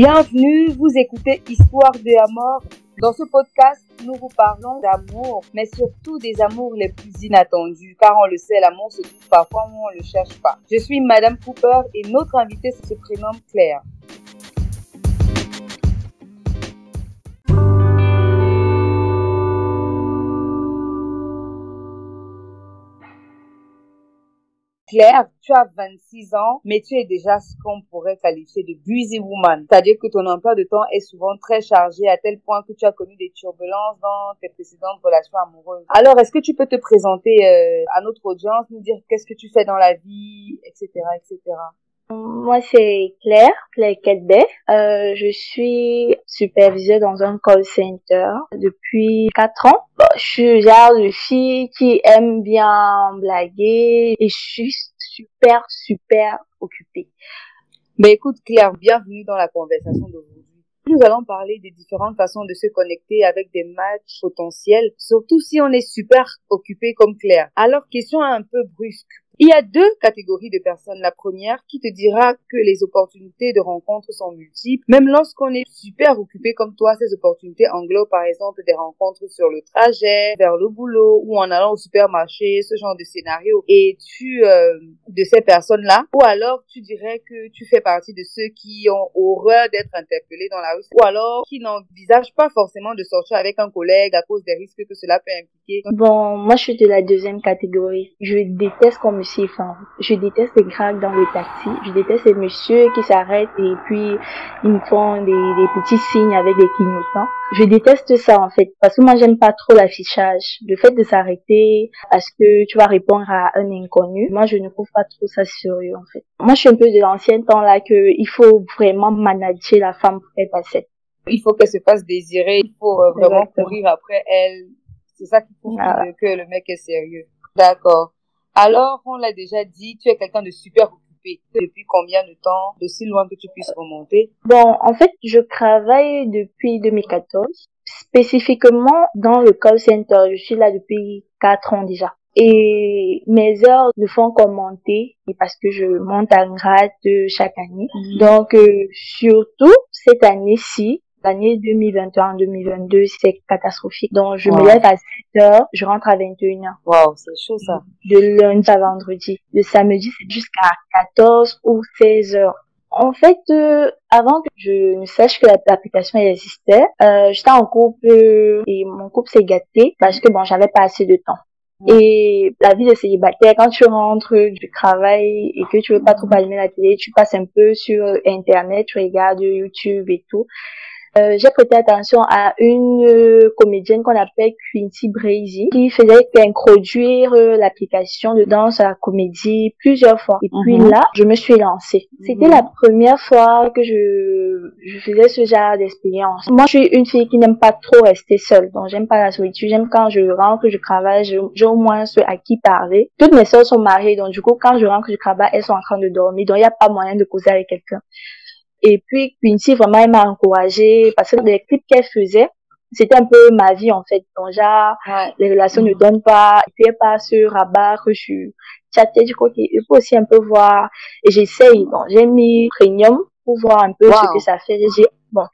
Bienvenue, vous écoutez Histoire de la mort. Dans ce podcast, nous vous parlons d'amour, mais surtout des amours les plus inattendus, car on le sait, l'amour se trouve parfois où on ne le cherche pas. Je suis Madame Cooper et notre invitée se prénomme Claire. Claire, tu as 26 ans, mais tu es déjà ce qu'on pourrait qualifier de busy woman. C'est-à-dire que ton emploi de temps est souvent très chargé à tel point que tu as connu des turbulences dans tes précédentes relations amoureuses. Alors, est-ce que tu peux te présenter euh, à notre audience, nous dire qu'est-ce que tu fais dans la vie, etc., etc. Moi, c'est Claire, Claire Kedbet. Euh, je suis superviseure dans un call center depuis quatre ans. je suis genre de fille qui aime bien blaguer et je suis super, super occupée. Mais écoute, Claire, bienvenue dans la conversation d'aujourd'hui. Nous allons parler des différentes façons de se connecter avec des matchs potentiels, surtout si on est super occupé comme Claire. Alors, question un peu brusque. Il y a deux catégories de personnes. La première qui te dira que les opportunités de rencontre sont multiples. Même lorsqu'on est super occupé comme toi, ces opportunités englobent par exemple des rencontres sur le trajet, vers le boulot ou en allant au supermarché, ce genre de scénario. Et tu, euh, de ces personnes-là, ou alors tu dirais que tu fais partie de ceux qui ont horreur d'être interpellés dans la rue, ou alors qui n'envisagent pas forcément de sortir avec un collègue à cause des risques que cela peut impliquer. Bon, moi je suis de la deuxième catégorie. Je déteste qu'on me je déteste les craques dans le taxi. Je déteste les messieurs qui s'arrêtent et puis ils me font des, des petits signes avec des clignotants. Je déteste ça en fait parce que moi j'aime pas trop l'affichage. Le fait de s'arrêter parce que tu vas répondre à un inconnu, moi je ne trouve pas trop ça sérieux en fait. Moi je suis un peu de l'ancien temps là que il faut vraiment manager la femme pour être à Il faut qu'elle se fasse désirer, il faut euh, vraiment courir après elle. C'est ça qui prouve que le mec est sérieux. D'accord. Alors, on l'a déjà dit, tu es quelqu'un de super occupé. Depuis combien de temps, de si loin que tu puisses remonter? Bon, en fait, je travaille depuis 2014, spécifiquement dans le call center. Je suis là depuis 4 ans déjà. Et mes heures ne font qu'augmenter parce que je monte en grade chaque année. Mhm. Donc, euh, surtout cette année-ci, L'année 2021-2022, c'est catastrophique. Donc, je me lève à 7 heures, je rentre à 21 heures. Waouh, c'est chaud ça. De lundi à vendredi. Le samedi, c'est jusqu'à 14 ou 16 heures. En fait, euh, avant que je ne sache que l'application existait, euh, j'étais en couple et mon couple s'est gâté parce que bon, j'avais pas assez de temps. Et la vie de célibataire, quand tu rentres du travail et que tu veux pas trop allumer la télé, tu passes un peu sur Internet, tu regardes YouTube et tout. Euh, j'ai prêté attention à une euh, comédienne qu'on appelle Quincy Brazy qui faisait introduire euh, l'application de danse à la comédie plusieurs fois. Et puis mhm. là, je me suis lancée. C'était mhm. la première fois que je, je faisais ce genre d'expérience. Moi, je suis une fille qui n'aime pas trop rester seule. Donc, j'aime pas la solitude. J'aime quand je rentre, je travaille, j'ai au moins ceux à qui parler. Toutes mes soeurs sont mariées. Donc, du coup, quand je rentre du travail, elles sont en train de dormir. Donc, il n'y a pas moyen de causer avec quelqu'un. Et puis Quincy vraiment elle m'a encouragée parce que les clips qu'elle faisait, c'était un peu ma vie en fait. Donc genre les relations ne donnent pas, et puis elle pas sur rabat que je suis chattée du côté. Il faut aussi un peu voir et j'essaye. Donc j'ai mis premium pour voir un peu ce que ça fait. J'ai bon,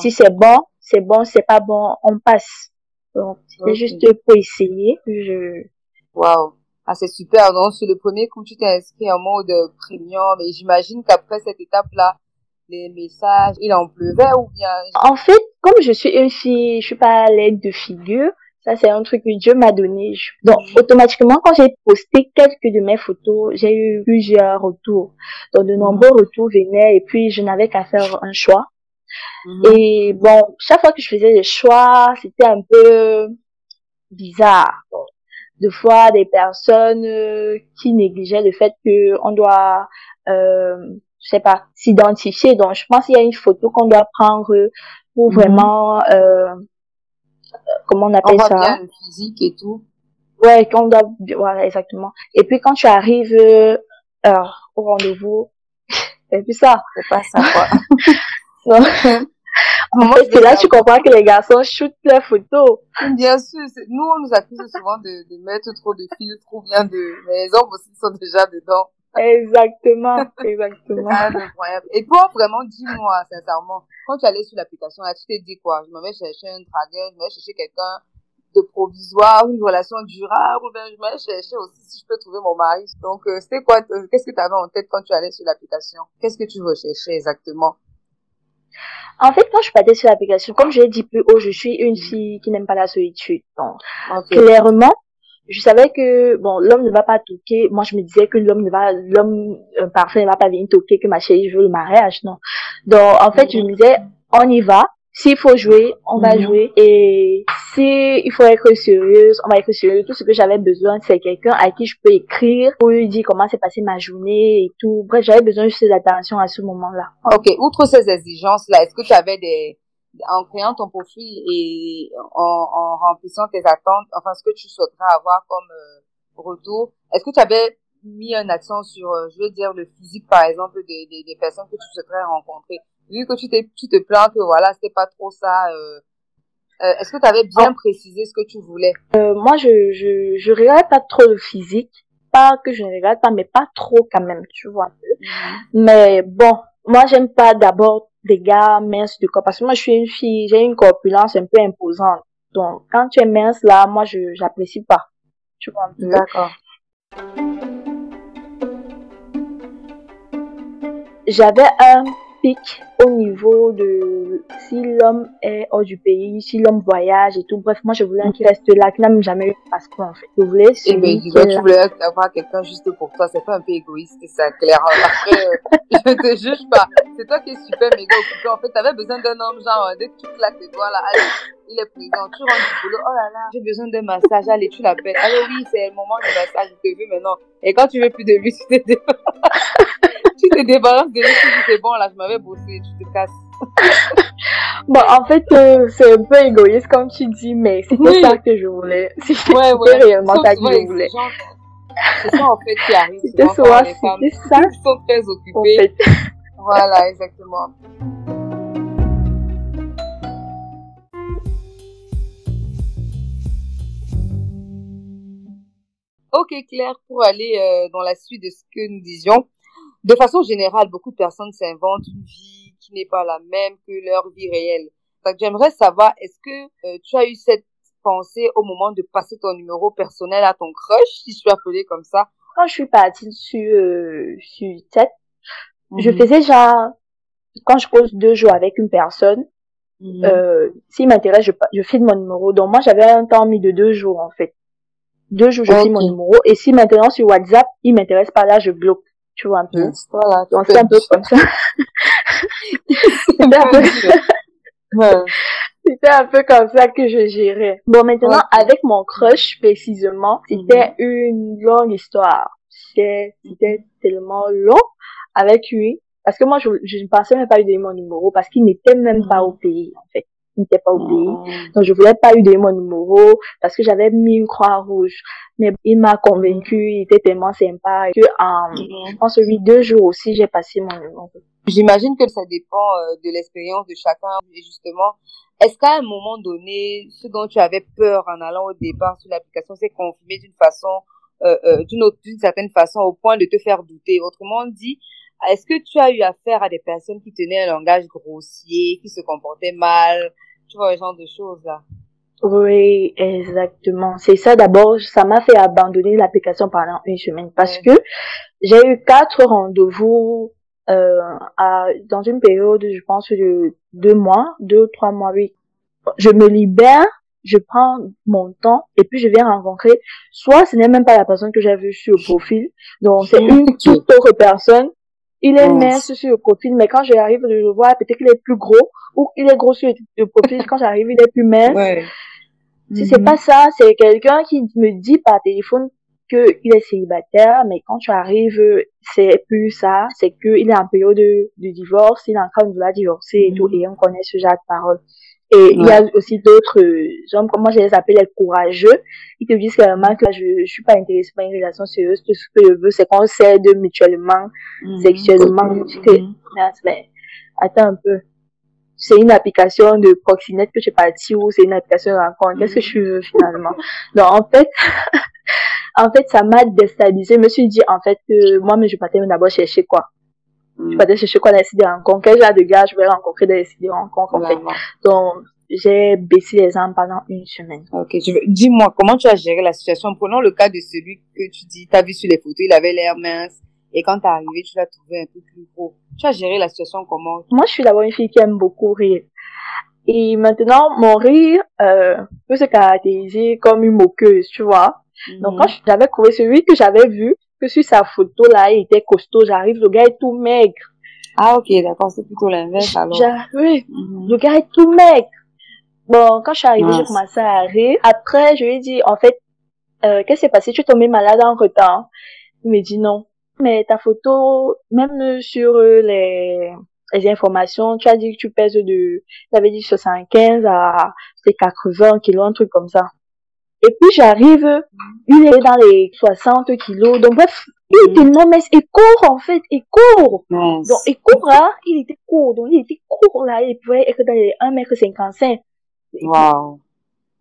si c'est bon, c'est bon, c'est pas bon, on passe. Donc c'est juste pour essayer. Je Waouh. Ah, c'est super. Donc, sur le premier coup, tu t'es inscrit en mode premium. Et j'imagine qu'après cette étape-là, les messages, il en pleuvait ou bien En fait, comme je suis une fille, je suis pas à l'aide de figure. Ça, c'est un truc que Dieu m'a donné. Donc, automatiquement, quand j'ai posté quelques de mes photos, j'ai eu plusieurs retours. Donc, de nombreux retours venaient et puis je n'avais qu'à faire un choix. Mhm. Et bon, chaque fois que je faisais le choix, c'était un peu bizarre. de fois, des personnes euh, qui négligeaient le fait que on doit euh, je sais pas, s'identifier. Donc, je pense qu'il y a une photo qu'on doit prendre pour mhm. vraiment, euh, comment on appelle on ça? le physique et tout. Ouais, qu'on doit, voilà, exactement. Et puis, quand tu arrives, euh, au rendez-vous, c'est plus ça. C'est pas ça, quoi. en fait, c'est là tu comprends que les garçons shootent leurs photos. Bien sûr, nous, on nous accuse souvent de, de mettre trop de filtres trop bien de, mais les hommes aussi sont déjà dedans. Exactement, exactement. Incroyable. Et toi, vraiment, dis-moi, sincèrement, quand tu allais sur l'application, là, tu t'es dit quoi? Je m'en vais chercher un dragueur, je m'en vais chercher quelqu'un de provisoire, une relation durable, ou bien je vais chercher aussi si je peux trouver mon mari. Donc, euh, c'était quoi, qu'est-ce que tu avais en tête quand tu allais sur l'application? Qu'est-ce que tu recherchais exactement? En fait, quand je partais sur l'application, comme j'ai dit plus haut, je suis une fille qui n'aime pas la solitude. Donc, clairement, je savais que bon l'homme ne va pas toquer moi je me disais que l'homme ne va l'homme euh, parfait ne va pas venir toquer que ma chérie je veux le mariage non donc en fait je me disais on y va s'il faut jouer, on va mhm. jouer. Et si il faut être sérieuse, on va être sérieux. Tout ce que j'avais besoin, c'est quelqu'un à qui je peux écrire pour lui dire comment s'est passée ma journée et tout. Bref, j'avais besoin juste d'attention à ce moment-là. Ok. Outre ces exigences-là, est-ce que tu avais des, en créant ton profil et en, en remplissant tes attentes, enfin, ce que tu souhaiterais avoir comme euh, retour, est-ce que tu avais mis un accent sur, euh, je veux dire, le physique, par exemple, des, des, des personnes que tu souhaiterais rencontrer? Vu que tu tu te plains que voilà c'était pas trop ça euh, euh, est-ce que tu avais bien oh. précisé ce que tu voulais? Euh, moi je je je regarde pas trop le physique. Pas que je ne regarde pas mais pas trop quand même tu vois. Mhm. mais bon moi j'aime pas d'abord des gars minces de corps parce que moi je suis une fille j'ai une corpulence un peu imposante. Donc quand tu es mince là moi je j'apprécie pas. Tu vois un peu? D'accord. J'avais un au niveau de si l'homme est hors du pays, si l'homme voyage et tout. Bref, moi, je voulais qu'il reste là, qu'il n'a jamais eu de passeport, en fait. Je voulais Eh ben, tu voulais avoir quelqu'un juste pour toi. C'est pas un peu égoïste, ça, clair. Après, euh, je te juge pas. C'est toi qui es super méga occupé. En fait, t'avais besoin d'un homme, genre, dès que tu claques tes doigts, là, allez, il est présent. Tu rentres du boulot, oh là là, j'ai besoin d'un massage, allez, tu l'appelles. Allez, oui, c'est le moment du massage, je te veux maintenant. Et quand tu veux plus de lui, tu te tu te débarrasses de lui, tu dis, c'est bon, là, je m'avais bossé, tu te casses. bon, en fait, euh, c'est un peu égoïste comme tu dis, mais c'était ça que je voulais. C'était ouais, ouais. réellement ça que je voulais. C'est ça en fait qui arrive. C'était souvent ça. Qui sont très. En fait. Voilà, exactement. Ok Claire, pour aller euh, dans la suite de ce que nous disions, de façon générale, beaucoup de personnes s'inventent une vie qui n'est pas la même que leur vie réelle. Donc j'aimerais savoir, est-ce que euh, tu as eu cette pensée au moment de passer ton numéro personnel à ton crush, si je suis appelée comme ça? Quand je suis partie sur euh, sur tête, je mhm. faisais genre quand je pose deux jours avec une personne, mhm. euh, s'il m'intéresse, je, je file mon numéro. Donc moi j'avais un temps mis de deux jours en fait. Deux jours je file mon numéro et si maintenant sur WhatsApp il m'intéresse pas là, je bloque tu vois un peu. Voilà, donc c'est un peu comme ça. C'était un peu... C'était un peu comme ça que je gérais. Bon, maintenant, avec mon crush, précisément, c'était mhm. une longue histoire. C'était tellement long avec lui. Parce que moi, je, je ne pensais même pas lui donner mon numéro parce qu'il n'était même pas au pays, en fait n'était pas. Mm. Donc je voulais pas lui donner mon numéro parce que j'avais mis une croix rouge. Mais il m'a convaincu, il était tellement sympa que en, mm. je pense oui deux jours aussi j'ai passé mon numéro. J'imagine que ça dépend euh, de l'expérience de chacun et justement est-ce qu'à un moment donné, ce dont tu avais peur en allant au départ sur l'application s'est confirmé d'une façon, euh, euh, d'une autre, d'une certaine façon, au point de te faire douter? Autrement dit, est-ce que tu as eu affaire à des personnes qui tenaient un langage grossier, qui se comportaient mal, tu vois, ce genre de choses là. Oui, exactement. C'est ça d'abord, ça m'a fait abandonner l'application pendant une semaine parce que j'ai eu quatre rendez-vous euh, à, dans une période, je pense, de deux mois, deux, trois mois, oui. Je me libère, je prends mon temps et puis je viens rencontrer, soit ce n'est même pas la personne que j'ai vue sur le profil, donc c'est une toute autre personne il est mince sur le profil, mais quand j'arrive, je le vois, peut-être qu'il est plus gros, ou il est gros sur le profil, quand j'arrive, il est plus mince. Ouais. Si c'est mhm. pas ça, c'est quelqu'un qui me dit par téléphone qu'il est célibataire, mais quand tu arrives, c'est plus ça, c'est qu'il est en période de, divorce, il est en train de vouloir divorcer et tout, mhm. et on connaît ce genre de paroles. Et il y a aussi d'autres hommes, comme moi je les appelle les courageux, ils te disent clairement que je, je suis pas intéressée par une relation sérieuse, tout ce que je veux, c'est qu'on s'aide mutuellement, mhm. sexuellement. Mm -hmm. que, mais, attends un peu. c'est une application de proxénète que j'ai parti ou c'est une application de rencontre. Qu'est-ce que je veux finalement? Donc, en fait, en fait, ça m'a déstabilisé. Je me suis dit, en fait, que moi, mais je partais d'abord chercher quoi? Je partais chercher quoi dans les sites de rencontres? Quel genre de gars je vais rencontrer dans les sites de rencontres, en fait? Donc, j'ai baissé les armes pendant une semaine. Ok, dis-moi, comment tu as géré la situation? Prenons le cas de celui que tu dis, tu as vu sur les photos, il avait l'air mince, et quand t'es arrivé, tu l'as trouvé un peu plus gros. Tu as géré la situation comment? Moi, je suis d'abord une fille qui aime beaucoup rire. Et maintenant, mon rire euh, peut se caractériser comme une moqueuse, tu vois. Donc, quand mhm. j'avais trouvé celui que j'avais vu, que sur sa photo, là, il était costaud, j'arrive, le gars est tout maigre. Ah, ok, d'accord, c'est plutôt l'inverse, alors. Oui, mhm. le gars est tout maigre. Bon, quand je suis arrivée, j'ai commencé à rire. Après, je lui ai dit, en fait, euh, qu'est-ce qui s'est passé? Tu es tombée malade en retard. Il me dit non mais ta photo, même sur euh, les, les informations, tu as dit que tu pèses de, tu avais dit 75 à 80 kilos, un truc comme ça. Et puis j'arrive, il est dans les 60 kilos, donc bref, il était non mais il court en fait, il court. Donc il court là, il était court, donc il était court là, il pouvait être dans les 1m55. Wow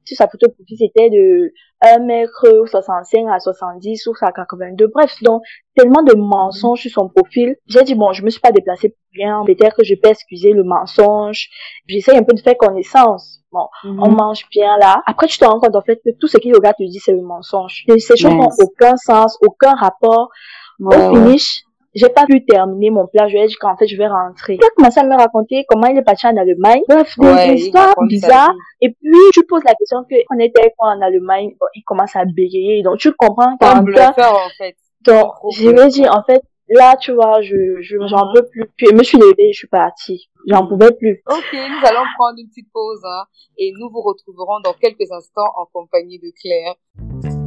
si sa photo profil c'était de 1m65 à 70 ou à 82. Bref, donc tellement de mensonges sur son profil. J'ai dit bon, je me suis pas déplacée pour rien. Peut-être que je peux excuser le mensonge. J'essaie un peu de faire connaissance. Bon, on mhm. mange bien là. Après, tu te rends compte en fait que tout ce qu'il gars te dit c'est le mensonge. Ces choses n'ont aucun sens, aucun rapport. Au finish, j'ai pas pu terminer mon plat, je lui ai dit qu'en fait, je vais rentrer. Il a commencé à me raconter comment il est parti en Allemagne. Bref, des histoires bizarres. Et puis, tu poses la question que on était quoi en Allemagne, bon, il commence à bégayer. Donc, tu comprends qu'en en fait. Donc, je lui ai dit, en fait, là, tu vois, je, je, j'en mhm. peux plus. Puis, je me suis levée, je suis partie. J'en pouvais plus. Ok, nous allons prendre une petite pause, hein, et nous vous retrouverons dans quelques instants en compagnie de Claire.